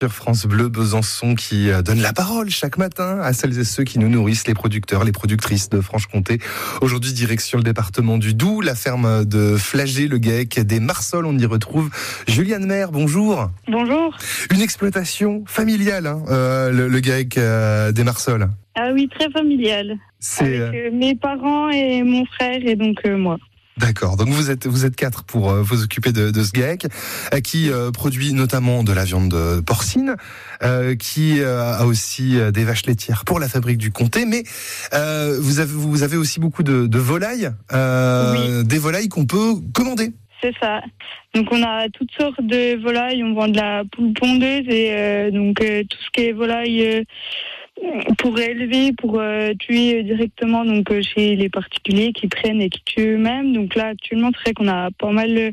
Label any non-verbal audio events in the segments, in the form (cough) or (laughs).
Sur France Bleu Besançon qui euh, donne la parole chaque matin à celles et ceux qui nous nourrissent, les producteurs, les productrices de Franche-Comté. Aujourd'hui, direction le département du Doubs, la ferme de Flagey, le GAEC des Marsols. On y retrouve Juliane Maire. Bonjour. Bonjour. Une exploitation familiale, hein, euh, le, le GAEC euh, des Marsols. Ah oui, très familial. C'est Avec euh, mes parents et mon frère et donc moi. D'accord. Donc vous êtes vous êtes quatre pour euh, vous occuper de, de ce GAEC euh, qui euh, produit notamment de la viande de porcine, euh, qui euh, a aussi des vaches laitières pour la fabrique du comté. Mais euh, vous avez vous avez aussi beaucoup de, de volailles, euh, des volailles qu'on peut commander. C'est ça. Donc on a toutes sortes de volailles. On vend de la poule pondeuse et euh, donc euh, tout ce qui est volaille euh, pour élever, pour euh, tuer directement donc euh, chez les particuliers qui prennent et qui tuent eux-mêmes. Donc là actuellement c'est vrai qu'on a pas mal euh,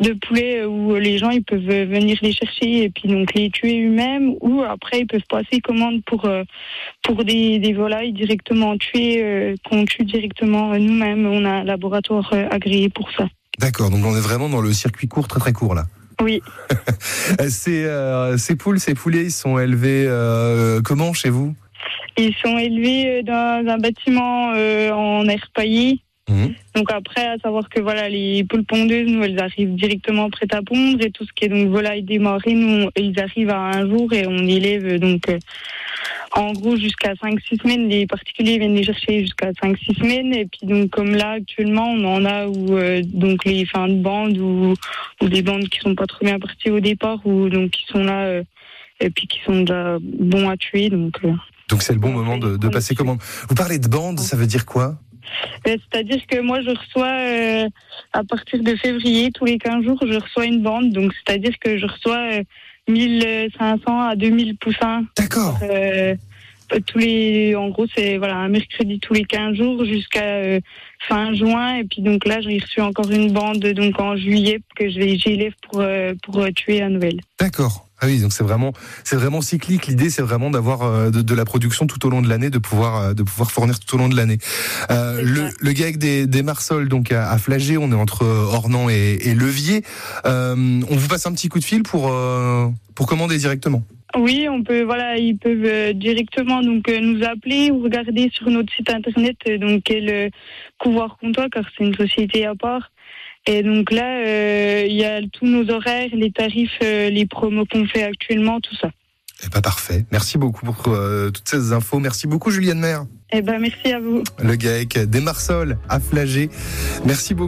de poulets où les gens ils peuvent euh, venir les chercher et puis donc les tuer eux-mêmes ou après ils peuvent passer commande pour euh, pour des, des volailles directement tuées euh, qu'on tue directement euh, nous-mêmes. On a un laboratoire euh, agréé pour ça. D'accord. Donc on est vraiment dans le circuit court, très très court là. Oui. (laughs) Euh, Ces euh, ces poules, ces poulets, ils sont élevés euh, comment chez vous? Ils sont élevés euh, dans un bâtiment euh, en air paillé. Mhm. Donc après, à savoir que voilà, les poules pondeuses, nous, elles arrivent directement prêtes à pondre et tout ce qui est donc volaille démarrée, nous, ils arrivent à un jour et on élève donc euh, en gros jusqu'à 5-6 semaines. Les particuliers viennent les chercher jusqu'à 5-6 semaines et puis donc comme là actuellement, on en a où euh, donc les fins de bande ou, ou des bandes qui sont pas trop bien parties au départ ou donc qui sont là euh, et puis qui sont déjà bons à tuer donc. Donc c'est le bon moment de, de passer commande. Vous parlez de bande, ça veut dire quoi? C'est-à-dire que moi, je reçois, euh, à partir de février, tous les 15 jours, je reçois une bande. Donc, c'est-à-dire que je reçois euh, 1500 à 2000 poussins. D'accord. euh, tous les, en gros, c'est voilà, un mercredi tous les 15 jours jusqu'à euh, fin juin. Et puis, donc là, j'ai reçu encore une bande donc en juillet que j'élève pour, euh, pour euh, tuer à Noël. D'accord. Ah oui, donc c'est vraiment, c'est vraiment cyclique. L'idée, c'est vraiment d'avoir euh, de, de la production tout au long de l'année, de pouvoir, euh, de pouvoir fournir tout au long de l'année. Euh, le, le GAEC des, des Marsols, donc à, à Flagey, on est entre Ornans et, et Levier. Euh, on vous passe un petit coup de fil pour euh, pour commander directement. Oui, on peut, voilà, ils peuvent euh, directement donc euh, nous appeler ou regarder sur notre site internet euh, donc le Couvoir Comtois car c'est une société à part. Et donc là, euh, il y a tous nos horaires, les tarifs, euh, les promos qu'on fait actuellement, tout ça. Eh ben parfait. Merci beaucoup pour euh, toutes ces infos. Merci beaucoup, Juliane Maire. Eh ben merci à vous. Le GAEC des Marsols à Flagey. Merci beaucoup.